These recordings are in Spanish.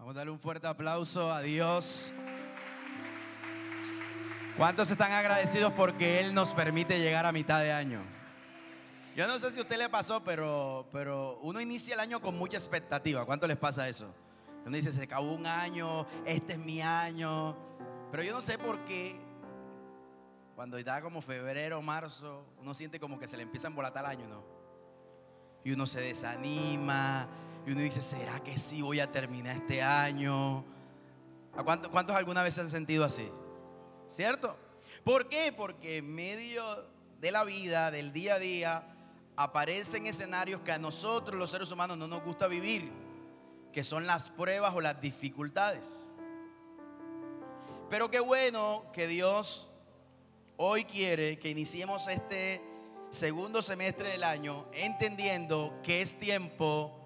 Vamos a darle un fuerte aplauso a Dios. ¿Cuántos están agradecidos porque Él nos permite llegar a mitad de año? Yo no sé si a usted le pasó, pero, pero uno inicia el año con mucha expectativa. ¿Cuánto les pasa eso? Uno dice, se acabó un año, este es mi año. Pero yo no sé por qué, cuando está como febrero, marzo, uno siente como que se le empieza a embolatar el año, ¿no? Y uno se desanima, y uno dice, ¿será que sí voy a terminar este año? ¿A cuántos, cuántos alguna vez se han sentido así? ¿Cierto? ¿Por qué? Porque en medio de la vida, del día a día, aparecen escenarios que a nosotros los seres humanos no nos gusta vivir, que son las pruebas o las dificultades. Pero qué bueno que Dios hoy quiere que iniciemos este segundo semestre del año entendiendo que es tiempo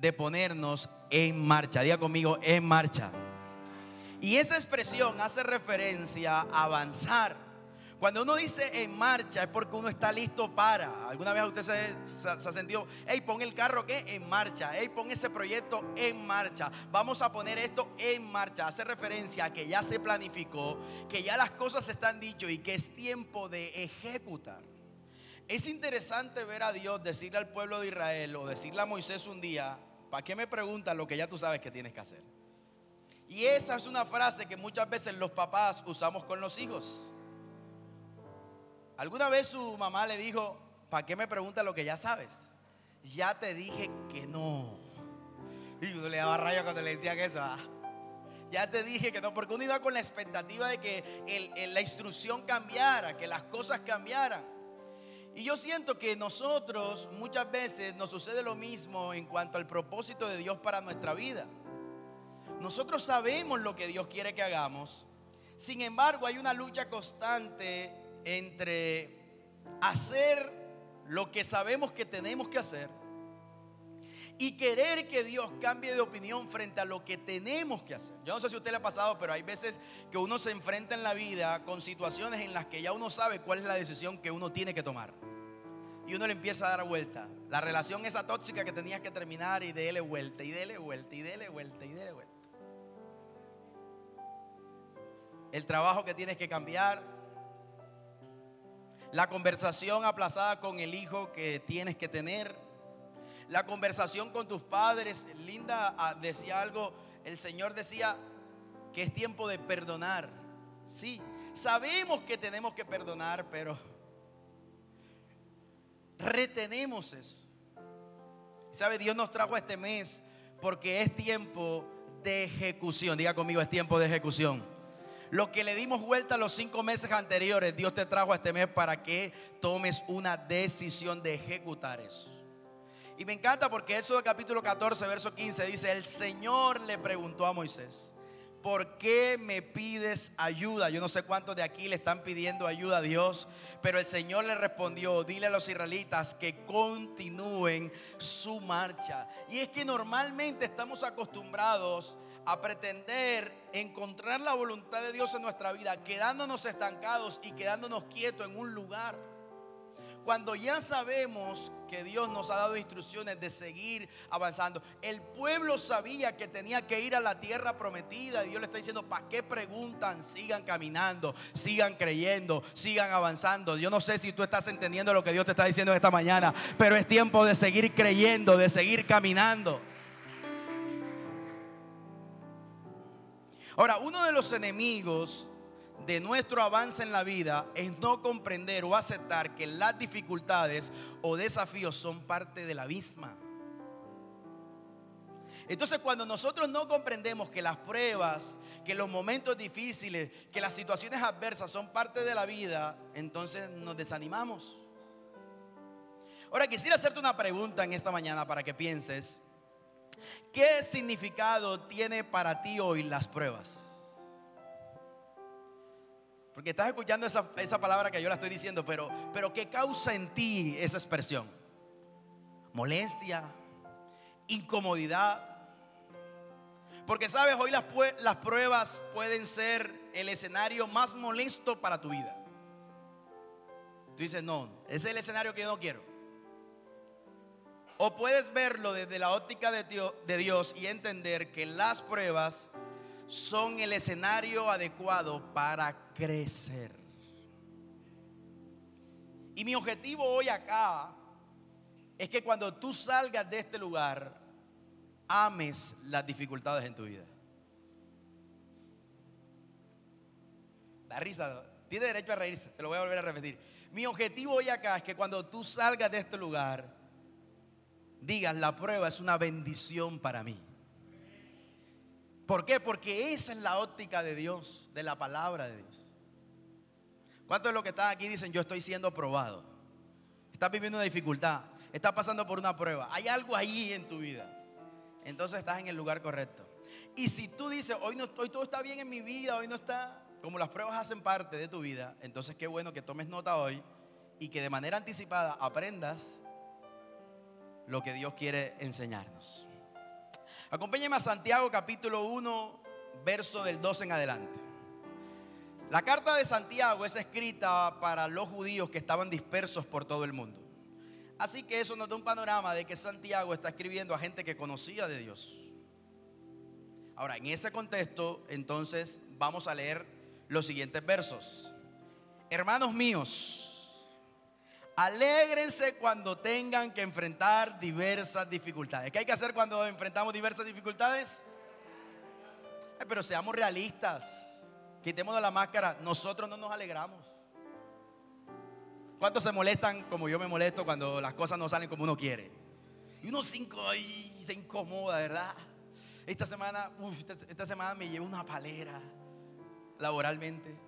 de ponernos en marcha. Diga conmigo, en marcha. Y esa expresión hace referencia a avanzar. Cuando uno dice en marcha es porque uno está listo para. ¿Alguna vez usted se, ha sentido, hey, pon el carro que en marcha, hey, pon ese proyecto en marcha, vamos a poner esto en marcha? Hace referencia a que ya se planificó, que ya las cosas están dichas y que es tiempo de ejecutar. Es interesante ver a Dios decirle al pueblo de Israel o decirle a Moisés un día, ¿para qué me preguntas lo que ya tú sabes que tienes que hacer? Y esa es una frase que muchas veces los papás usamos con los hijos. ¿Alguna vez su mamá le dijo, ¿para qué me preguntas lo que ya sabes? Ya te dije que no. Y uno le daba rayo cuando le decían eso. ¿ah? Ya te dije que no, porque uno iba con la expectativa de que la instrucción cambiara, que las cosas cambiaran. Y yo siento que nosotros muchas veces nos sucede lo mismo en cuanto al propósito de Dios para nuestra vida. Nosotros sabemos lo que Dios quiere que hagamos. Sin embargo, hay una lucha constante entre hacer lo que sabemos que tenemos que hacer y querer que Dios cambie de opinión frente a lo que tenemos que hacer. Yo no sé si a usted le ha pasado, pero hay veces que uno se enfrenta en la vida con situaciones en las que ya uno sabe cuál es la decisión que uno tiene que tomar. Y uno le empieza a dar vuelta. La relación esa tóxica que tenías que terminar y déle vuelta, y déle vuelta, y déle vuelta, y déle vuelta. el trabajo que tienes que cambiar, la conversación aplazada con el hijo que tienes que tener, la conversación con tus padres. Linda ah, decía algo, el Señor decía que es tiempo de perdonar. Sí, sabemos que tenemos que perdonar, pero retenemos eso. ¿Sabe? Dios nos trajo este mes porque es tiempo de ejecución. Diga conmigo, es tiempo de ejecución. Lo que le dimos vuelta los cinco meses anteriores, Dios te trajo este mes para que tomes una decisión de ejecutar eso. Y me encanta porque eso del capítulo 14, verso 15 dice, el Señor le preguntó a Moisés, ¿por qué me pides ayuda? Yo no sé cuántos de aquí le están pidiendo ayuda a Dios, pero el Señor le respondió, dile a los israelitas que continúen su marcha. Y es que normalmente estamos acostumbrados a pretender encontrar la voluntad de Dios en nuestra vida, quedándonos estancados y quedándonos quietos en un lugar. Cuando ya sabemos que Dios nos ha dado instrucciones de seguir avanzando, el pueblo sabía que tenía que ir a la tierra prometida y Dios le está diciendo, ¿para qué preguntan? Sigan caminando, sigan creyendo, sigan avanzando. Yo no sé si tú estás entendiendo lo que Dios te está diciendo esta mañana, pero es tiempo de seguir creyendo, de seguir caminando. Ahora, uno de los enemigos de nuestro avance en la vida es no comprender o aceptar que las dificultades o desafíos son parte de la misma. Entonces cuando nosotros no comprendemos que las pruebas, que los momentos difíciles, que las situaciones adversas son parte de la vida, entonces nos desanimamos. Ahora quisiera hacerte una pregunta en esta mañana para que pienses. ¿Qué significado tiene para ti hoy las pruebas? Porque estás escuchando esa, palabra que yo la estoy diciendo, pero, pero ¿qué causa en ti esa expresión? Molestia, incomodidad. Porque sabes, hoy las, las pruebas pueden ser el escenario más molesto para tu vida. Tú dices, no, ese es el escenario que yo no quiero. O puedes verlo desde la óptica de Dios y entender que las pruebas son el escenario adecuado para crecer. Y mi objetivo hoy acá es que cuando tú salgas de este lugar, ames las dificultades en tu vida. La risa, tiene derecho a reírse, se lo voy a volver a repetir. Mi objetivo hoy acá es que cuando tú salgas de este lugar, digas, la prueba es una bendición para mí. ¿Por qué? Porque esa es la óptica de Dios, de la palabra de Dios. ¿Cuántos de los que están aquí dicen, yo estoy siendo probado? Estás viviendo una dificultad, estás pasando por una prueba, hay algo ahí en tu vida. Entonces estás en el lugar correcto. Y si tú dices, hoy, no, hoy todo está bien en mi vida, hoy no está, como las pruebas hacen parte de tu vida, entonces qué bueno que tomes nota hoy y que de manera anticipada aprendas lo que Dios quiere enseñarnos. Acompáñeme a Santiago capítulo 1, verso del 2 en adelante. La carta de Santiago es escrita para los judíos que estaban dispersos por todo el mundo. Así que eso nos da un panorama de que Santiago está escribiendo a gente que conocía de Dios. Ahora, en ese contexto, entonces vamos a leer los siguientes versos. Hermanos míos, alégrense cuando tengan que enfrentar diversas dificultades. ¿Qué hay que hacer cuando enfrentamos diversas dificultades? pero seamos realistas. Quitemos de la máscara, nosotros no nos alegramos. ¿Cuántos se molestan como yo me molesto cuando las cosas no salen como uno quiere? Y uno cinco se incomoda, ¿verdad? Esta semana, esta, semana me llevo una palera laboralmente.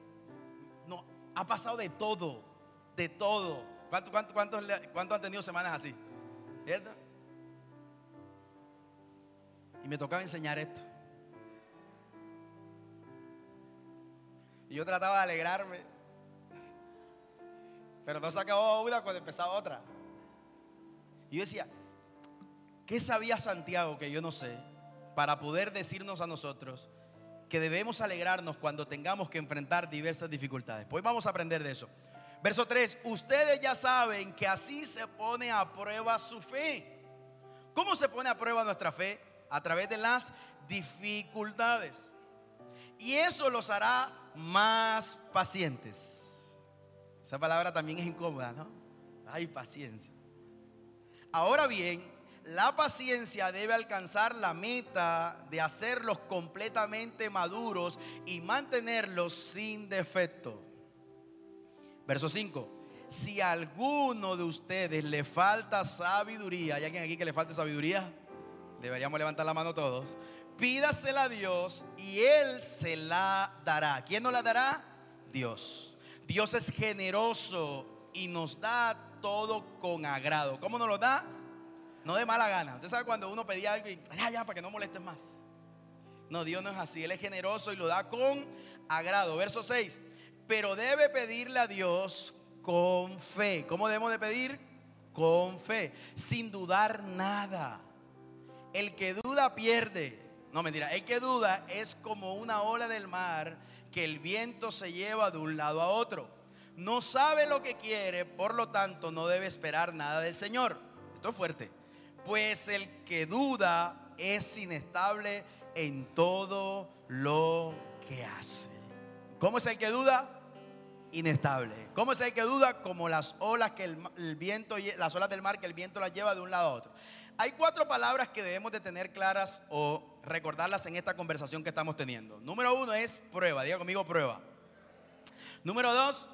No, ha pasado de todo, de todo. ¿Cuántos cuánto, cuánto han tenido semanas así? ¿Cierto? Y me tocaba enseñar esto. Y yo trataba de alegrarme. Pero no se acabó una cuando empezaba otra. Y yo decía, ¿qué sabía Santiago que yo no sé para poder decirnos a nosotros que debemos alegrarnos cuando tengamos que enfrentar diversas dificultades? Pues vamos a aprender de eso. Verso 3, ustedes ya saben que así se pone a prueba su fe. ¿Cómo se pone a prueba nuestra fe? A través de las dificultades. Y eso los hará más pacientes. Esa palabra también es incómoda, ¿no? Hay paciencia. Ahora bien, la paciencia debe alcanzar la meta de hacerlos completamente maduros y mantenerlos sin defecto. Verso 5. Si a alguno de ustedes le falta sabiduría, ¿hay alguien aquí que le falta sabiduría? Deberíamos levantar la mano todos pídasela a Dios y Él se la dará. ¿Quién nos la dará? Dios. Dios es generoso y nos da todo con agrado. ¿Cómo nos lo da? No de mala gana. Usted sabe cuando uno pedía algo y ya, ya, para que no molestes más. No, Dios no es así. Él es generoso y lo da con agrado. Verso 6. Pero debe pedirle a Dios con fe. ¿Cómo debemos de pedir? Con fe. Sin dudar nada. El que duda pierde. No, mentira. El que duda es como una ola del mar que el viento se lleva de un lado a otro. No sabe lo que quiere, por lo tanto no debe esperar nada del Señor. Esto es fuerte. Pues el que duda es inestable en todo lo que hace. ¿Cómo es el que duda? Inestable. ¿Cómo es el que duda? Como las olas que el, viento, las olas del mar que el viento las lleva de un lado a otro. Hay cuatro palabras que debemos de tener claras o recordarlas en esta conversación que estamos teniendo. Número uno es prueba, diga conmigo prueba. Número dos,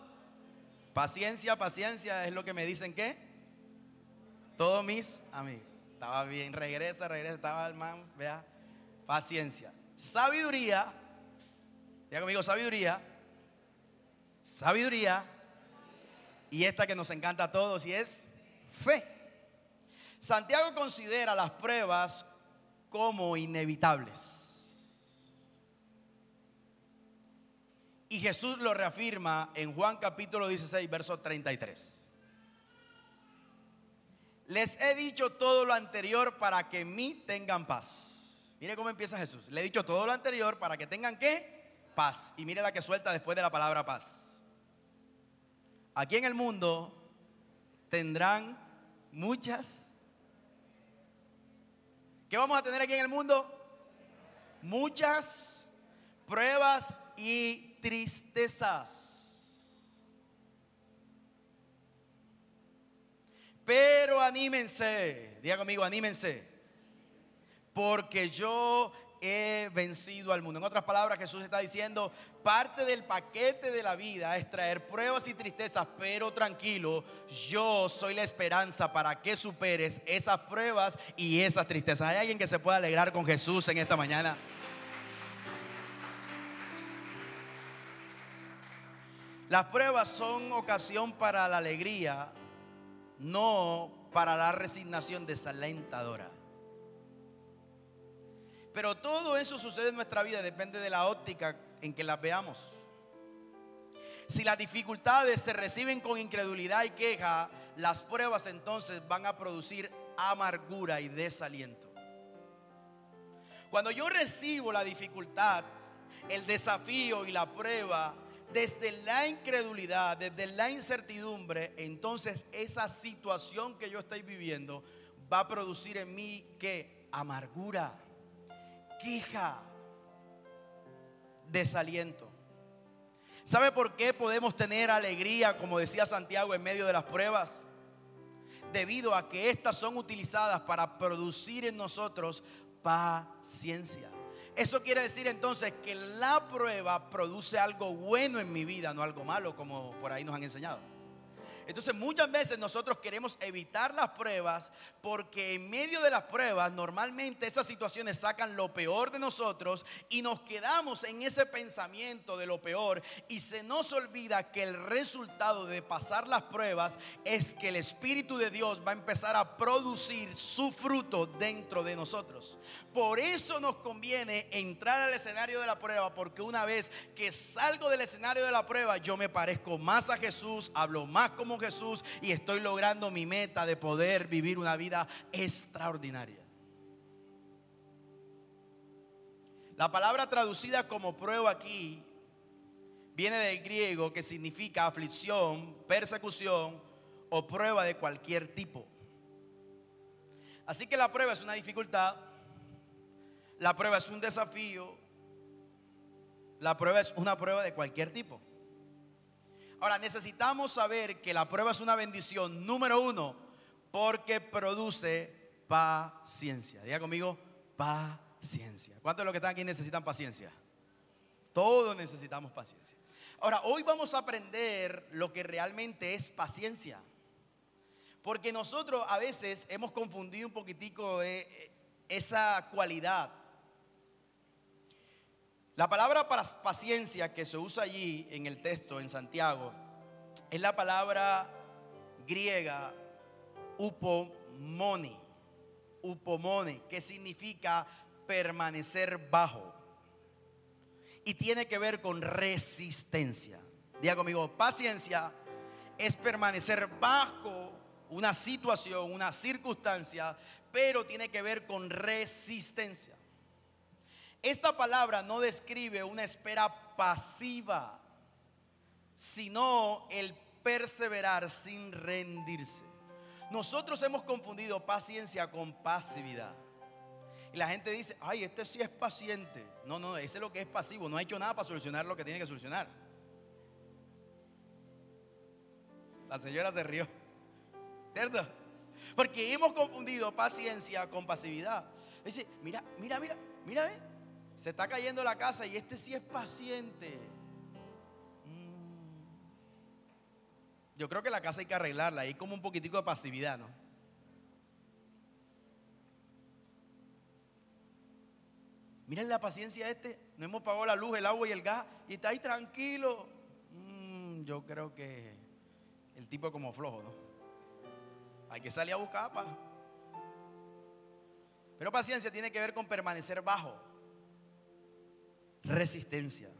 paciencia, paciencia es lo que me dicen que todos mis amigos. Estaba bien, regresa, regresa, estaba el man, vea, paciencia. Sabiduría, diga conmigo sabiduría, sabiduría, y esta que nos encanta a todos y es fe. Santiago considera las pruebas como inevitables. Y Jesús lo reafirma en Juan capítulo 16, verso 33. Les he dicho todo lo anterior para que en mí tengan paz. Mire cómo empieza Jesús. Le he dicho todo lo anterior para que tengan qué? Paz. Y mire la que suelta después de la palabra paz. Aquí en el mundo tendrán muchas ¿Qué vamos a tener aquí en el mundo? Muchas pruebas y tristezas. Pero anímense, diga conmigo, anímense, porque yo he vencido al mundo. En otras palabras, Jesús está diciendo, parte del paquete de la vida es traer pruebas y tristezas, pero tranquilo, yo soy la esperanza para que superes esas pruebas y esas tristezas. ¿Hay alguien que se pueda alegrar con Jesús en esta mañana? Las pruebas son ocasión para la alegría, no para la resignación desalentadora. Pero todo eso sucede en nuestra vida, depende de la óptica en que las veamos. Si las dificultades se reciben con incredulidad y queja, las pruebas entonces van a producir amargura y desaliento. Cuando yo recibo la dificultad, el desafío y la prueba desde la incredulidad, desde la incertidumbre, entonces esa situación que yo estoy viviendo va a producir en mí que amargura queja, desaliento. ¿Sabe por qué podemos tener alegría, como decía Santiago, en medio de las pruebas? Debido a que estas son utilizadas para producir en nosotros paciencia. Eso quiere decir entonces que la prueba produce algo bueno en mi vida, no algo malo, como por ahí nos han enseñado. Entonces muchas veces nosotros queremos evitar las pruebas porque en medio de las pruebas normalmente esas situaciones sacan lo peor de nosotros y nos quedamos en ese pensamiento de lo peor y se nos olvida que el resultado de pasar las pruebas es que el Espíritu de Dios va a empezar a producir su fruto dentro de nosotros. Por eso nos conviene entrar al escenario de la prueba porque una vez que salgo del escenario de la prueba yo me parezco más a Jesús, hablo más como Jesús y estoy logrando mi meta de poder vivir una vida extraordinaria. La palabra traducida como prueba aquí viene del griego que significa aflicción, persecución o prueba de cualquier tipo. Así que la prueba es una dificultad, la prueba es un desafío, la prueba es una prueba de cualquier tipo. Ahora, necesitamos saber que la prueba es una bendición, número uno, porque produce paciencia. Diga conmigo, paciencia. ¿Cuántos de los que están aquí necesitan paciencia? Todos necesitamos paciencia. Ahora, hoy vamos a aprender lo que realmente es paciencia. Porque nosotros a veces hemos confundido un poquitico eh, eh, esa cualidad. La palabra paciencia que se usa allí en el texto, en Santiago, es la palabra griega upomoni, upomone, que significa permanecer bajo. Y tiene que ver con resistencia. Diga conmigo, paciencia es permanecer bajo una situación, una circunstancia, pero tiene que ver con resistencia. Esta palabra no describe una espera pasiva, sino el perseverar sin rendirse. Nosotros hemos confundido paciencia con pasividad. Y la gente dice, ay, este sí es paciente. No, no, ese es lo que es pasivo. No ha hecho nada para solucionar lo que tiene que solucionar. La señora se rió. ¿Cierto? Porque hemos confundido paciencia con pasividad. Dice, mira, mira, mira, mira, ve. Se está cayendo la casa y este sí es paciente. Mm. Yo creo que la casa hay que arreglarla. Hay como un poquitico de pasividad, ¿no? Miren la paciencia de este. No hemos pagado la luz, el agua y el gas. Y está ahí tranquilo. Mm, yo creo que el tipo es como flojo, ¿no? Hay que salir a buscar, pa. Pero paciencia tiene que ver con permanecer bajo resistencia.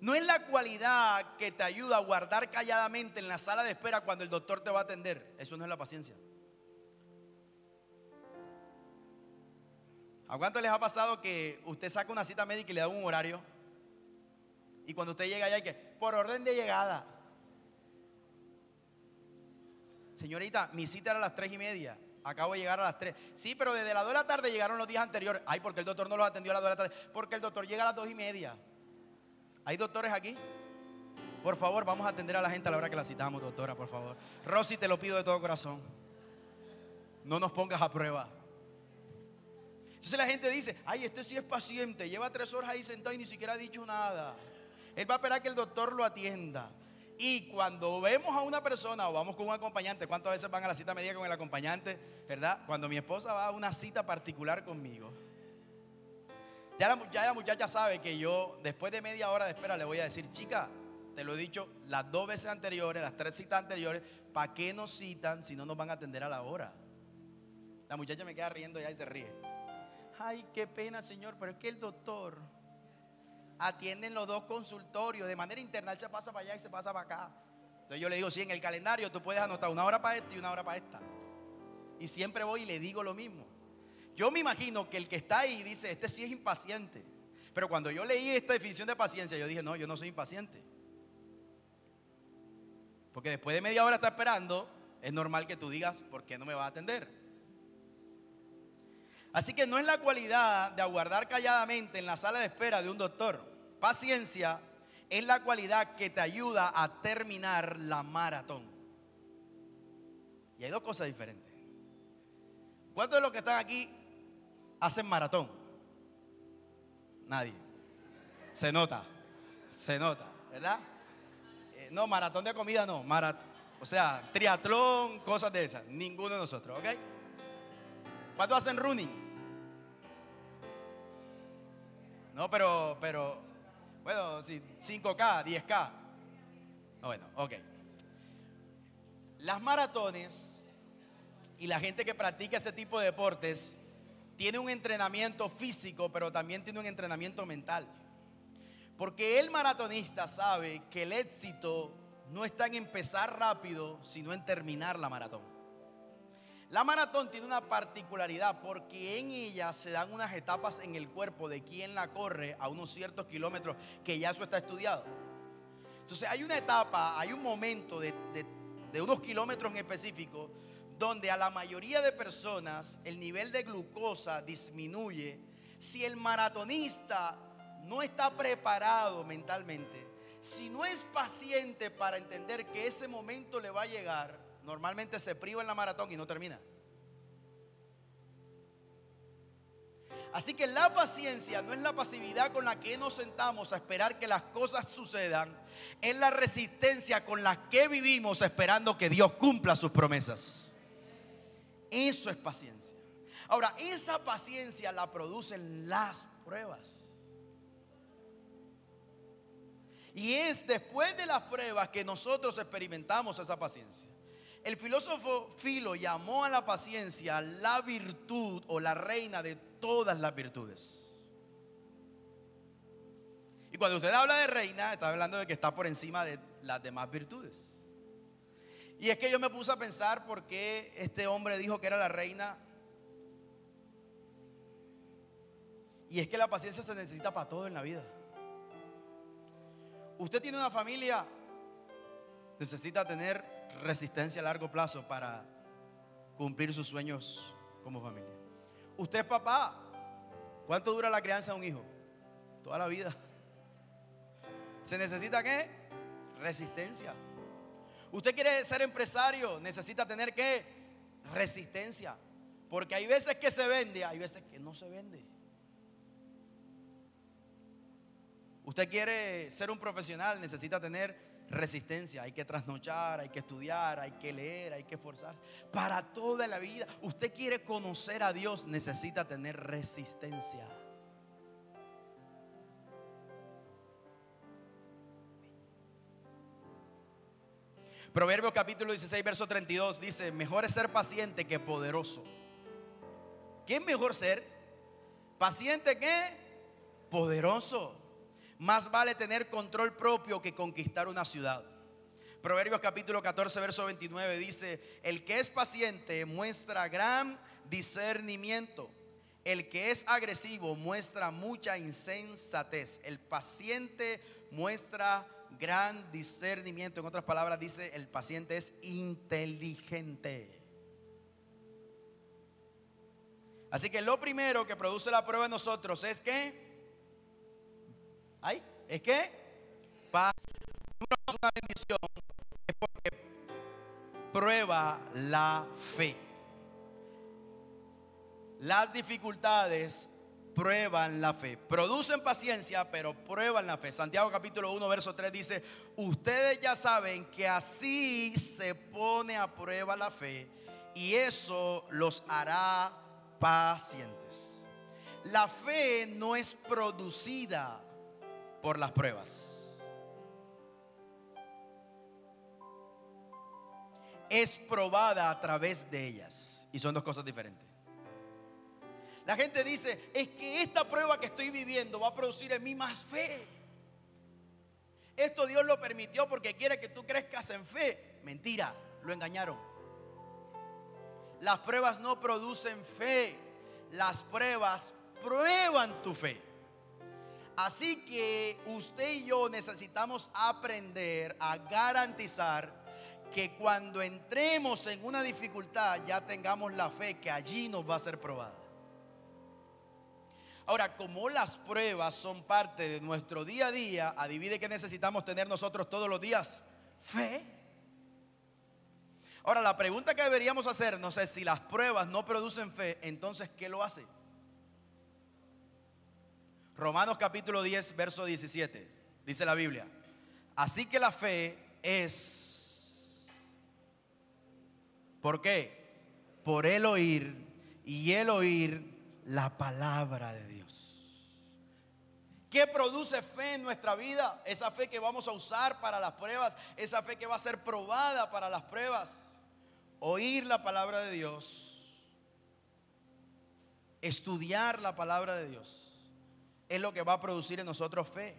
No es la cualidad que te ayuda a guardar calladamente en la sala de espera cuando el doctor te va a atender. Eso no es la paciencia. ¿A cuánto les ha pasado que usted saca una cita médica y le da un horario? Y cuando usted llega allá hay que, por orden de llegada. Señorita, mi cita era a las tres y media. Acabo de llegar a las 3. Sí, pero desde las 2 de la tarde llegaron los días anteriores. Ay, porque el doctor no los atendió a las 2 de la tarde. Porque el doctor llega a las 2 y media. ¿Hay doctores aquí? Por favor, vamos a atender a la gente a la hora que la citamos, doctora, por favor. Rosy, te lo pido de todo corazón. No nos pongas a prueba. Entonces la gente dice, ay, este sí es paciente, lleva tres horas ahí sentado y ni siquiera ha dicho nada. Él va a esperar que el doctor lo atienda. Y cuando vemos a una persona o vamos con un acompañante, ¿cuántas veces van a la cita médica con el acompañante? ¿Verdad? Cuando mi esposa va a una cita particular conmigo, ya la, ya la muchacha sabe que yo después de media hora de espera le voy a decir, chica, te lo he dicho las dos veces anteriores, las tres citas anteriores, ¿para qué nos citan si no nos van a atender a la hora? La muchacha me queda riendo ya y se ríe. Ay, qué pena, señor, pero es que el doctor atienden los dos consultorios. De manera interna, él se pasa para allá y se pasa para acá. Entonces yo le digo, sí, en el calendario tú puedes anotar una hora para esta y una hora para esta. Y siempre voy y le digo lo mismo. Yo me imagino que el que está ahí dice, este sí es impaciente. Pero cuando yo leí esta definición de paciencia, yo dije, no, yo no soy impaciente. Porque después de media hora estar esperando, es normal que tú digas, ¿por qué no me va a atender? Así que no es la cualidad de aguardar calladamente en la sala de espera de un doctor. Paciencia es la cualidad que te ayuda a terminar la maratón. Y hay dos cosas diferentes. ¿Cuántos de los que están aquí hacen maratón? Nadie. Se nota, se nota, ¿verdad? Eh, no, maratón de comida no, o sea, triatlón, cosas de esas. Ninguno de nosotros, ¿ok? ¿Cuántos hacen running? No, pero, pero, bueno, sí, 5K, 10K. bueno, ok. Las maratones y la gente que practica ese tipo de deportes tiene un entrenamiento físico, pero también tiene un entrenamiento mental. Porque el maratonista sabe que el éxito no está en empezar rápido, sino en terminar la maratón. La maratón tiene una particularidad porque en ella se dan unas etapas en el cuerpo de quien la corre a unos ciertos kilómetros que ya eso está estudiado. Entonces hay una etapa, hay un momento de, unos kilómetros en específico donde a la mayoría de personas el nivel de glucosa disminuye. Si el maratonista no está preparado mentalmente, si no es paciente para entender que ese momento le va a llegar, normalmente se priva en la maratón y no termina. Así que la paciencia no es la pasividad con la que nos sentamos a esperar que las cosas sucedan, es la resistencia con la que vivimos esperando que Dios cumpla sus promesas. Eso es paciencia. Ahora, esa paciencia la producen las pruebas. Y es después de las pruebas que nosotros experimentamos esa paciencia. El filósofo Filo llamó a la paciencia la virtud o la reina de todas las virtudes. Y cuando usted habla de reina, está hablando de que está por encima de las demás virtudes. Y es que yo me puse a pensar por qué este hombre dijo que era la reina. Y es que la paciencia se necesita para todo en la vida. Usted tiene una familia, necesita tener resistencia a largo plazo para cumplir sus sueños como familia. Usted es papá. ¿Cuánto dura la crianza de un hijo? Toda la vida. ¿Se necesita qué? Resistencia. Usted quiere ser empresario, necesita tener qué? Resistencia. Porque hay veces que se vende, hay veces que no se vende. Usted quiere ser un profesional, necesita tener resistencia, hay que trasnochar, hay que estudiar, hay que leer, hay que esforzarse. Para toda la vida, usted quiere conocer a Dios, necesita tener resistencia. Proverbios capítulo 16, verso 32 dice, mejor es ser paciente que poderoso. ¿Qué es mejor ser? Paciente que poderoso. Más vale tener control propio que conquistar una ciudad. Proverbios capítulo 14, verso 29 dice, el que es paciente muestra gran discernimiento. El que es agresivo muestra mucha insensatez. El paciente muestra gran discernimiento. En otras palabras dice, el paciente es inteligente. Así que lo primero que produce la prueba en nosotros es que, ¿ay? ¿Es que? Paz. Una bendición es porque prueba la fe. Las dificultades prueban la fe. Producen paciencia, pero prueban la fe. Santiago capítulo 1, verso 3 dice, ustedes ya saben que así se pone a prueba la fe y eso los hará pacientes. La fe no es producida por las pruebas. Es probada a través de ellas. Y son dos cosas diferentes. La gente dice, es que esta prueba que estoy viviendo va a producir en mí más fe. Esto Dios lo permitió porque quiere que tú crezcas en fe. Mentira, lo engañaron. Las pruebas no producen fe. Las pruebas prueban tu fe. Así que usted y yo necesitamos aprender a garantizar que cuando entremos en una dificultad ya tengamos la fe que allí nos va a ser probada. Ahora, como las pruebas son parte de nuestro día a día, adivine que necesitamos tener nosotros todos los días. Fe. Ahora, la pregunta que deberíamos hacernos es si las pruebas no producen fe, entonces, ¿qué lo hace? Romanos capítulo 10, verso 17, dice la Biblia. Así que la fe es... ¿Por qué? Por el oír y el oír la palabra de Dios. ¿Qué produce fe en nuestra vida? Esa fe que vamos a usar para las pruebas, esa fe que va a ser probada para las pruebas. Oír la palabra de Dios, estudiar la palabra de Dios, es lo que va a producir en nosotros fe.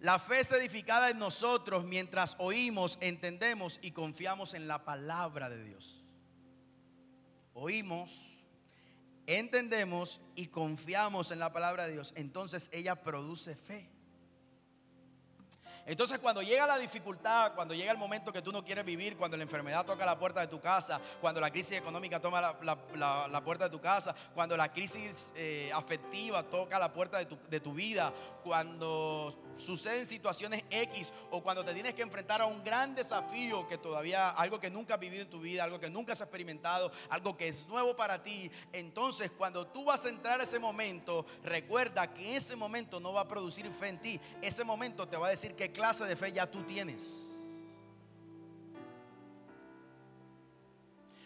La fe es edificada en nosotros mientras oímos, entendemos y confiamos en la palabra de Dios. Oímos entendemos y confiamos en la palabra de Dios, entonces ella produce fe. Entonces cuando llega la dificultad, cuando llega el momento que tú no quieres vivir, cuando la enfermedad toca la puerta de tu casa, cuando la crisis económica toma la, puerta de tu casa, cuando la crisis eh, afectiva toca la puerta de tu, de tu vida, cuando suceden situaciones X o cuando te tienes que enfrentar a un gran desafío que todavía, algo que nunca has vivido en tu vida, algo que nunca has experimentado, algo que es nuevo para ti, entonces cuando tú vas a entrar a ese momento, recuerda que ese momento no va a producir fe en ti, ese momento te va a decir qué clase de fe ya tú tienes.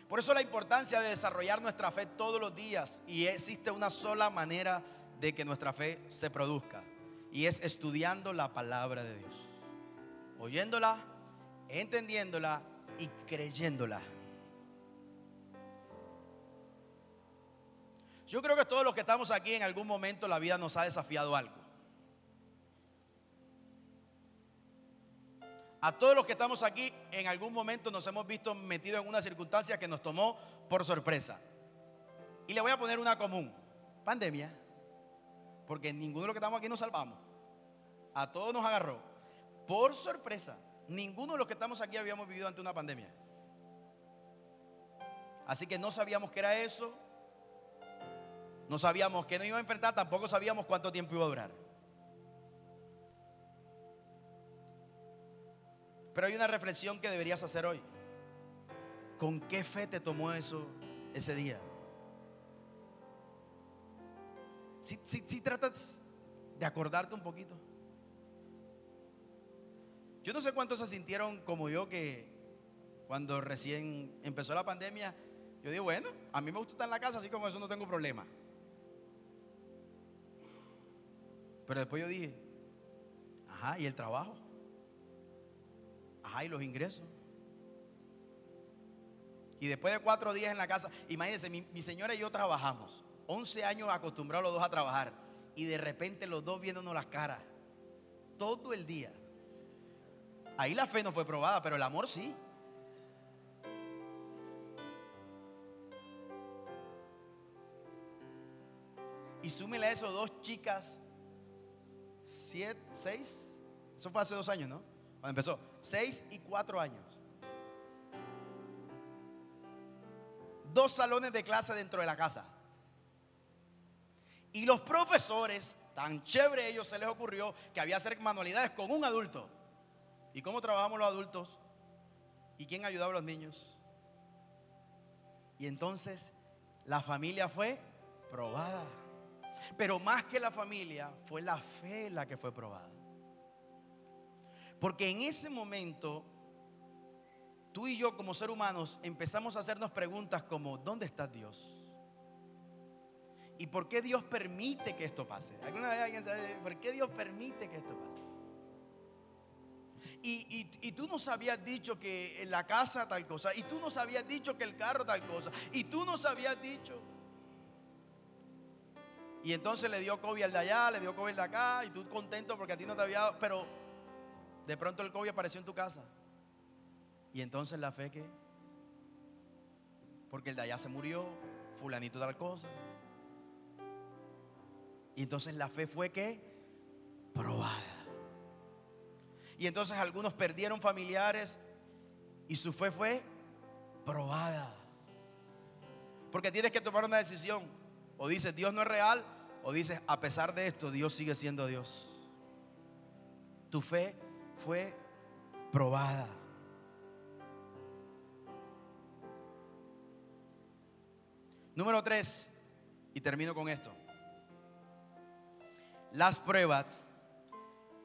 Por eso la importancia de desarrollar nuestra fe todos los días y existe una sola manera de que nuestra fe se produzca y es estudiando la palabra de Dios, oyéndola, entendiéndola y creyéndola. Yo creo que todos los que estamos aquí en algún momento la vida nos ha desafiado algo. A todos los que estamos aquí en algún momento nos hemos visto metidos en una circunstancia que nos tomó por sorpresa. Y le voy a poner una común, pandemia porque ninguno de los que estamos aquí nos salvamos. A todos nos agarró. Por sorpresa, ninguno de los que estamos aquí habíamos vivido ante una pandemia. Así que no sabíamos qué era eso. No sabíamos qué nos iba a enfrentar, tampoco sabíamos cuánto tiempo iba a durar. Pero hay una reflexión que deberías hacer hoy. ¿Con qué fe te tomó eso ese día? Si, tratas de acordarte un poquito. Yo no sé cuántos se sintieron como yo que cuando recién empezó la pandemia, yo digo, bueno, a mí me gusta estar en la casa, así como eso no tengo problema. Pero después yo dije, ajá, ¿y el trabajo? Ajá, ¿y los ingresos? Y después de cuatro días en la casa, imagínense, mi, mi señora y yo trabajamos. 11 años acostumbrados los dos a trabajar y de repente los dos viéndonos las caras todo el día. Ahí la fe no fue probada, pero el amor sí. Y súmele a eso dos chicas, siete, seis, eso fue hace dos años, ¿no? Cuando empezó, seis y cuatro años. dos salones de clase dentro de la casa. Y los profesores, tan chévere ellos, se les ocurrió que había hacer manualidades con un adulto. ¿Y cómo trabajamos los adultos? ¿Y quién ayudaba a los niños? Y entonces la familia fue probada. Pero más que la familia, fue la fe la que fue probada. Porque en ese momento, tú y yo como seres humanos empezamos a hacernos preguntas como, ¿dónde está Dios? ¿Y por qué Dios permite que esto pase? ¿Alguna vez alguien sabe por qué Dios permite que esto pase? Y, y, tú nos habías dicho que la casa tal cosa, y tú nos habías dicho que el carro tal cosa, y tú nos habías dicho. Y entonces le dio COVID al de allá, le dio COVID al de acá, y tú contento porque a ti no te había dado, pero de pronto el COVID apareció en tu casa. Y entonces la fe que, porque el de allá se murió, fulanito tal cosa. Y entonces la fe fue que probada. Y entonces algunos perdieron familiares y su fe fue probada. Porque tienes que tomar una decisión. O dices, Dios no es real, o dices, a pesar de esto, Dios sigue siendo Dios. Tu fe fue probada. Número tres, y termino con esto. Las pruebas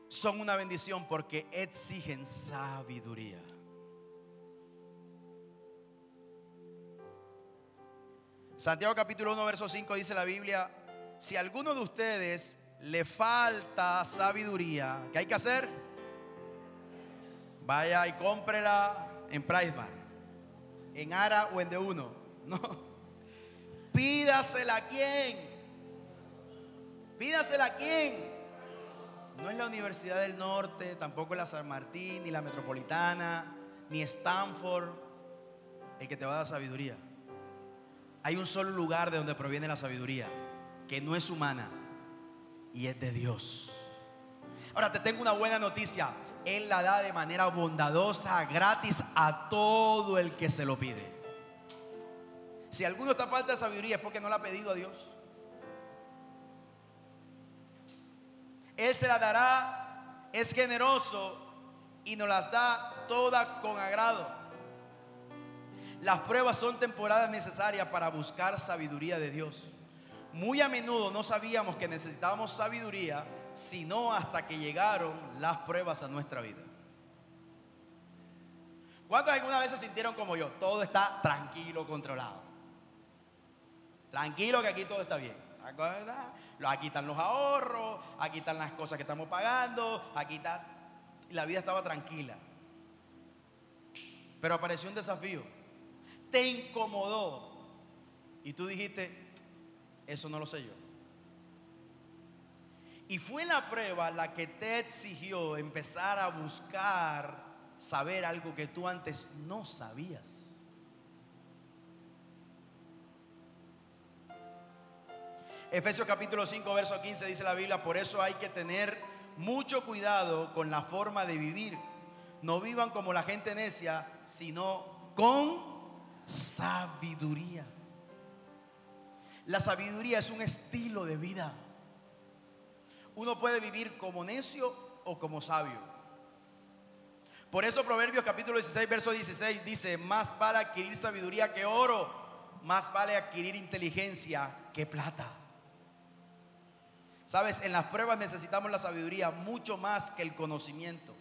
son una bendición porque exigen sabiduría. Santiago capítulo 1, verso 5 dice la Biblia, si a alguno de ustedes le falta sabiduría, ¿qué hay que hacer? Vaya y cómprela en Priceman, en Ara o en de uno. No. Pídasela a quién. Pídasela a quién no es la Universidad del Norte, tampoco la San Martín, ni la Metropolitana, ni Stanford, el que te va a dar sabiduría. Hay un solo lugar de donde proviene la sabiduría, que no es humana y es de Dios. Ahora te tengo una buena noticia. Él la da de manera bondadosa, gratis a todo el que se lo pide. Si alguno está falta de sabiduría es porque no la ha pedido a Dios. Él se la dará, es generoso y nos las da todas con agrado. Las pruebas son temporadas necesarias para buscar sabiduría de Dios. Muy a menudo no sabíamos que necesitábamos sabiduría, sino hasta que llegaron las pruebas a nuestra vida. ¿Cuántos alguna vez se sintieron como yo? Todo está tranquilo, controlado. Tranquilo que aquí todo está bien. Aquí están los ahorros, aquí están las cosas que estamos pagando, aquí está. La vida estaba tranquila. Pero apareció un desafío. Te incomodó. Y tú dijiste, eso no lo sé yo. Y fue la prueba la que te exigió empezar a buscar saber algo que tú antes no sabías. Efesios capítulo 5, verso 15 dice la Biblia, por eso hay que tener mucho cuidado con la forma de vivir. No vivan como la gente necia, sino con sabiduría. La sabiduría es un estilo de vida. Uno puede vivir como necio o como sabio. Por eso Proverbios capítulo 16, verso 16 dice, más vale adquirir sabiduría que oro, más vale adquirir inteligencia que plata. Sabes, en las pruebas necesitamos la sabiduría mucho más que el conocimiento.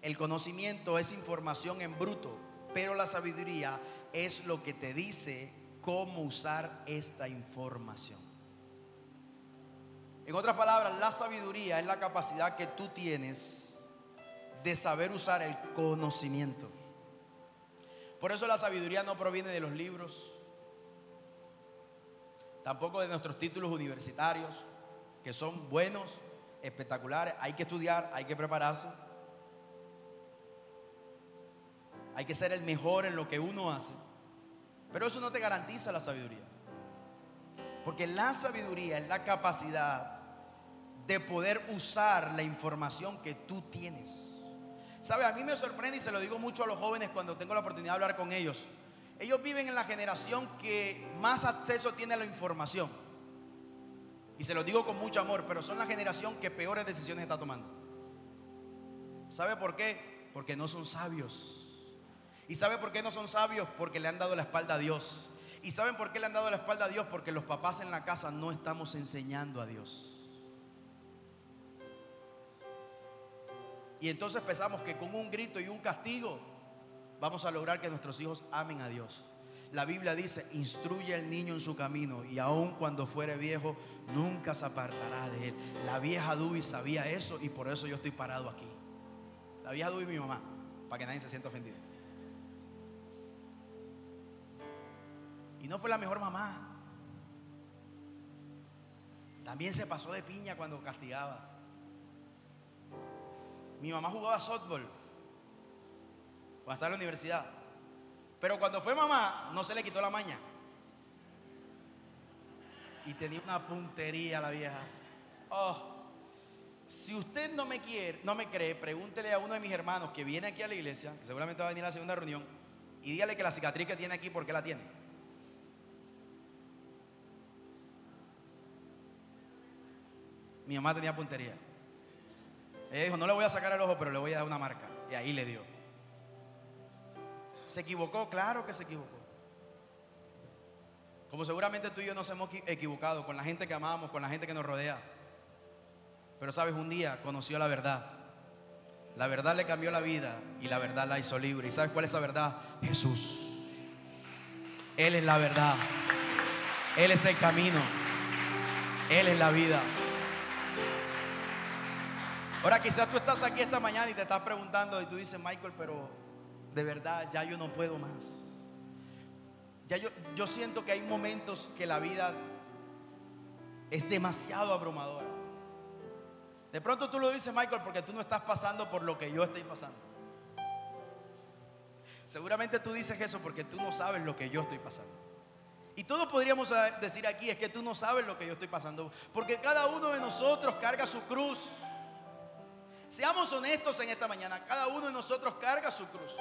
El conocimiento es información en bruto, pero la sabiduría es lo que te dice cómo usar esta información. En otras palabras, la sabiduría es la capacidad que tú tienes de saber usar el conocimiento. Por eso la sabiduría no proviene de los libros, tampoco de nuestros títulos universitarios, que son buenos, espectaculares. Hay que estudiar, hay que prepararse. Hay que ser el mejor en lo que uno hace. Pero eso no te garantiza la sabiduría. Porque la sabiduría es la capacidad de poder usar la información que tú tienes. ¿Sabe? A mí me sorprende y se lo digo mucho a los jóvenes cuando tengo la oportunidad de hablar con ellos. ellos viven en la generación que más acceso tiene a la información. Y se lo digo con mucho amor, pero son la generación que peores decisiones está tomando. ¿Sabe por qué? Porque no son sabios. ¿Y sabe por qué no son sabios? Porque le han dado la espalda a Dios. ¿Y saben por qué le han dado la espalda a Dios? Porque los papás en la casa no estamos enseñando a Dios. Y entonces pensamos que con un grito y un castigo vamos a lograr que nuestros hijos amen a Dios. La Biblia dice, instruye al niño en su camino y aun cuando fuere viejo, nunca se apartará de él. La vieja Dubi sabía eso y por eso yo estoy parado aquí. La vieja Dubi mi mamá, para que nadie se sienta ofendido. Y no fue la mejor mamá. También se pasó de piña cuando castigaba. Mi mamá jugaba softball cuando estaba la universidad. Pero cuando fue mamá, no se le quitó la maña. Y tenía una puntería la vieja. Oh, si usted no me quiere, no me cree, pregúntele a uno de mis hermanos que viene aquí a la iglesia, que seguramente va a venir a la segunda reunión, y dígale que la cicatriz que tiene aquí, ¿por qué la tiene? Mi mamá tenía puntería. Ella dijo, no le voy a sacar el ojo, pero le voy a dar una marca. Y ahí le dio. ¿Se equivocó? Claro que se equivocó. Como seguramente tú y yo nos hemos equivocado con la gente que amamos, con la gente que nos rodea. Pero sabes, un día conoció la verdad. La verdad le cambió la vida y la verdad la hizo libre. ¿Y sabes cuál es esa verdad? Jesús. Él es la verdad. Él es el camino. Él es la vida. Ahora quizás tú estás aquí esta mañana y te estás preguntando y tú dices, Michael, pero de verdad ya yo no puedo más. Ya yo, yo siento que hay momentos que la vida es demasiado abrumadora. De pronto tú lo dices, Michael, porque tú no estás pasando por lo que yo estoy pasando. Seguramente tú dices eso porque tú no sabes lo que yo estoy pasando. Y todos podríamos decir aquí es que tú no sabes lo que yo estoy pasando. Porque cada uno de nosotros carga su cruz. Seamos honestos en esta mañana. Cada uno de nosotros carga su cruz.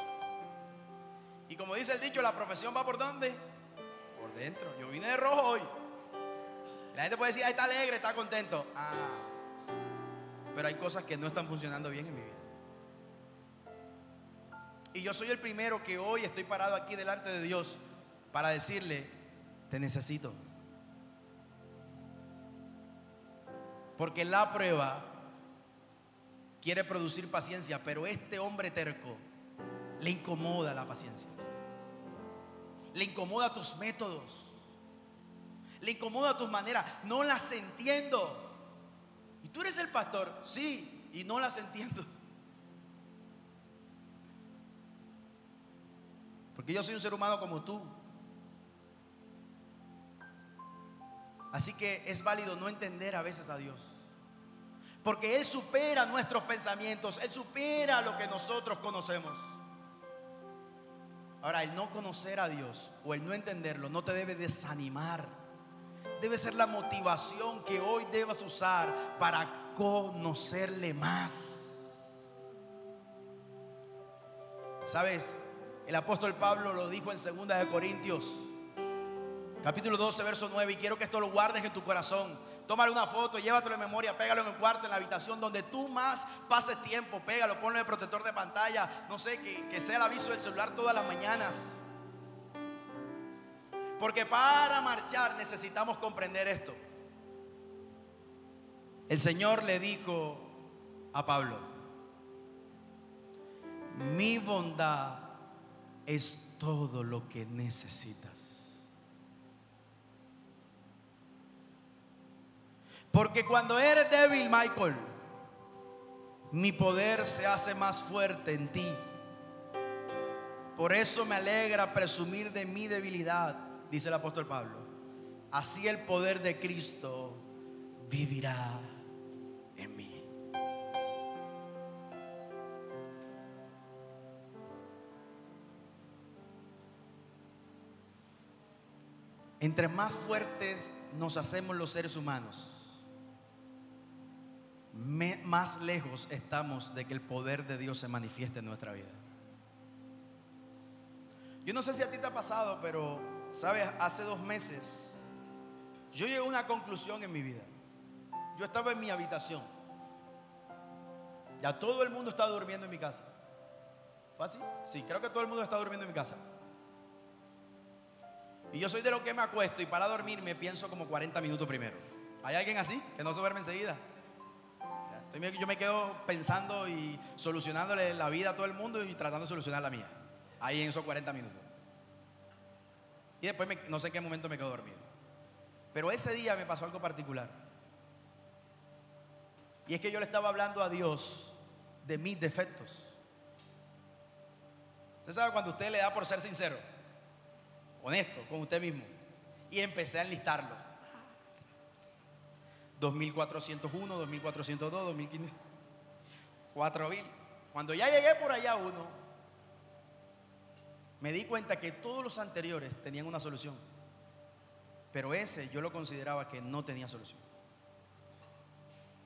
Y como dice el dicho, la profesión va por dónde? Por dentro. Yo vine de rojo hoy. La gente puede decir, ahí está alegre, está contento. Ah, pero hay cosas que no están funcionando bien en mi vida. Y yo soy el primero que hoy estoy parado aquí delante de Dios para decirle, te necesito. Porque la prueba quiere producir paciencia, pero este hombre terco le incomoda la paciencia. Le incomoda tus métodos. Le incomoda tus maneras. No las entiendo. ¿Y tú eres el pastor? Sí, y no las entiendo. Porque yo soy un ser humano como tú. Así que es válido no entender a veces a Dios. Porque Él supera nuestros pensamientos, Él supera lo que nosotros conocemos. Ahora, el no conocer a Dios o el no entenderlo no te debe desanimar. Debe ser la motivación que hoy debas usar para conocerle más. ¿Sabes? El apóstol Pablo lo dijo en 2 de Corintios, capítulo 12, verso 9, y quiero que esto lo guardes en tu corazón. Tómale una foto, llévatelo en memoria, pégalo en el cuarto, en la habitación, donde tú más pases tiempo, pégalo, ponle el protector de pantalla, no sé, que, que sea el aviso del celular todas las mañanas. Porque para marchar necesitamos comprender esto. El Señor le dijo a Pablo, mi bondad es todo lo que necesitas. Porque cuando eres débil, Michael, mi poder se hace más fuerte en ti. Por eso me alegra presumir de mi debilidad, dice el apóstol Pablo. Así el poder de Cristo vivirá en mí. Entre más fuertes nos hacemos los seres humanos, más lejos estamos de que el poder de Dios se manifieste en nuestra vida. Yo no sé si a ti te ha pasado, pero, ¿sabes? Hace dos meses yo llegué a una conclusión en mi vida. Yo estaba en mi habitación. Ya todo el mundo estaba durmiendo en mi casa. ¿Fue así? Sí, creo que todo el mundo está durmiendo en mi casa. Y yo soy de lo que me acuesto y para dormir me pienso como 40 minutos primero. ¿Hay alguien así? Que no se duerme enseguida. Yo me quedo pensando y solucionándole la vida a todo el mundo y tratando de solucionar la mía. Ahí en esos 40 minutos. Y después no sé en qué momento me quedo dormido. Pero ese día me pasó algo particular. Y es que yo le estaba hablando a Dios de mis defectos. Usted sabe cuando usted le da por ser sincero, honesto con usted mismo. Y empecé a enlistarlo. 2401, 2402, 2500, 4000. Cuando ya llegué por allá uno, me di cuenta que todos los anteriores tenían una solución. Pero ese yo lo consideraba que no tenía solución.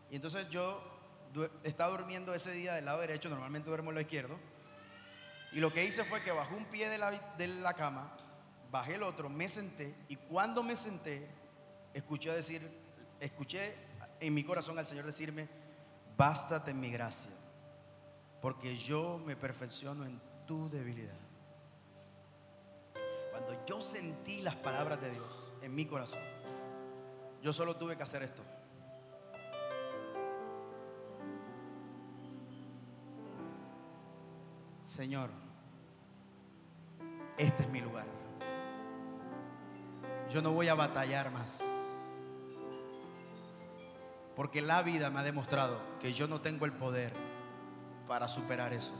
Y entonces yo estaba durmiendo ese día del lado derecho, normalmente duermo el lado izquierdo. Y lo que hice fue que bajé un pie de la, de la cama, bajé el otro, me senté y cuando me senté, escuché decir, escuché en mi corazón al Señor decirme, bástate mi gracia, porque yo me perfecciono en tu debilidad. Cuando yo sentí las palabras de Dios en mi corazón, yo solo tuve que hacer esto. Señor, este es mi lugar. Yo no voy a batallar más. Porque la vida me ha demostrado que yo no tengo el poder para superar eso.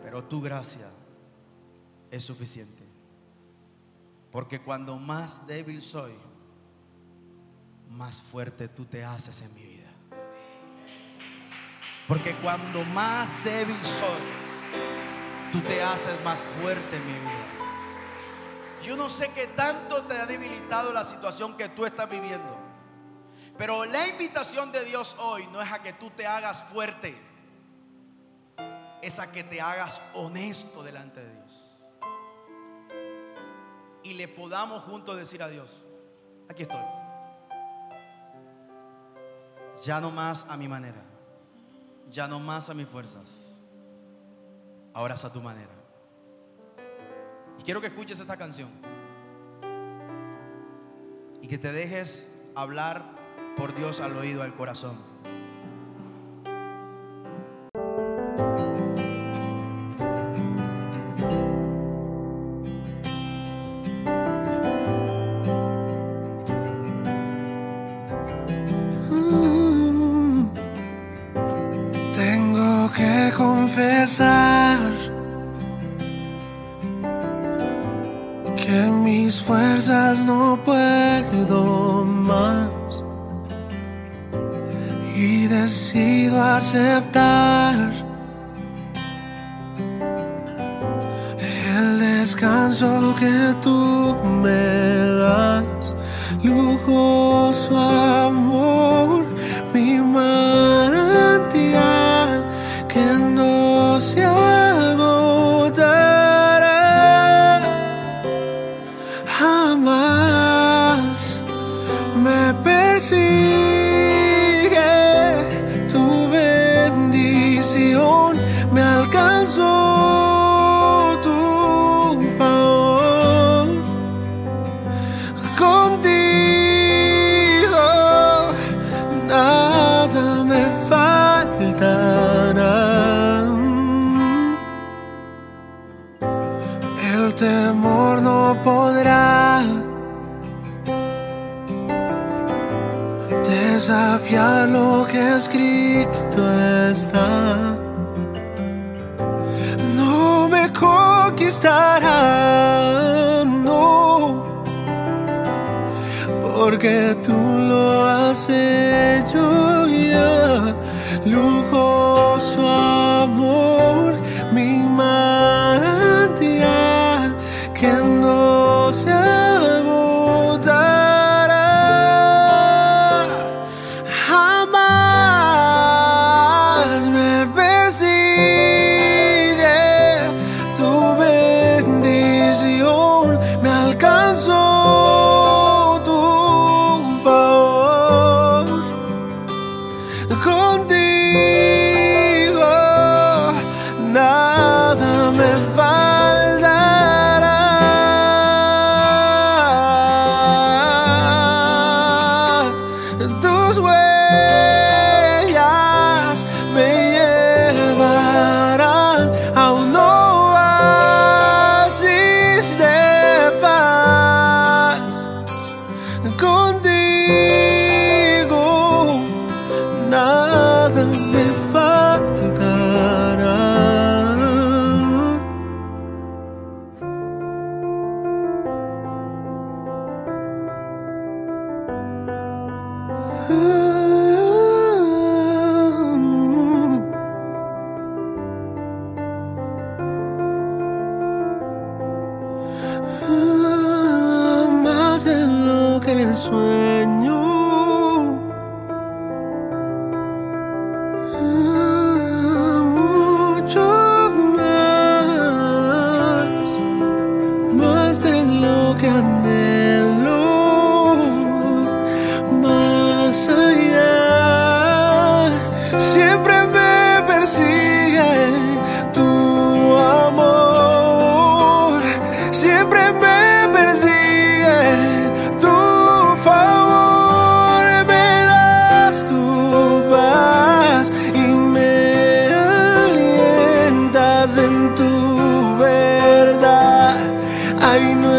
Pero tu gracia es suficiente. Porque cuando más débil soy, más fuerte tú te haces en mi vida. Porque cuando más débil soy, tú te haces más fuerte en mi vida. Yo no sé qué tanto te ha debilitado la situación que tú estás viviendo. Pero la invitación de Dios hoy no es a que tú te hagas fuerte, es a que te hagas honesto delante de Dios. Y le podamos juntos decir a Dios, aquí estoy. Ya no más a mi manera ya no más a mis fuerzas, ahora es a tu manera. Y quiero que escuches esta canción y que te dejes hablar por Dios al oído, al corazón. Ay, no.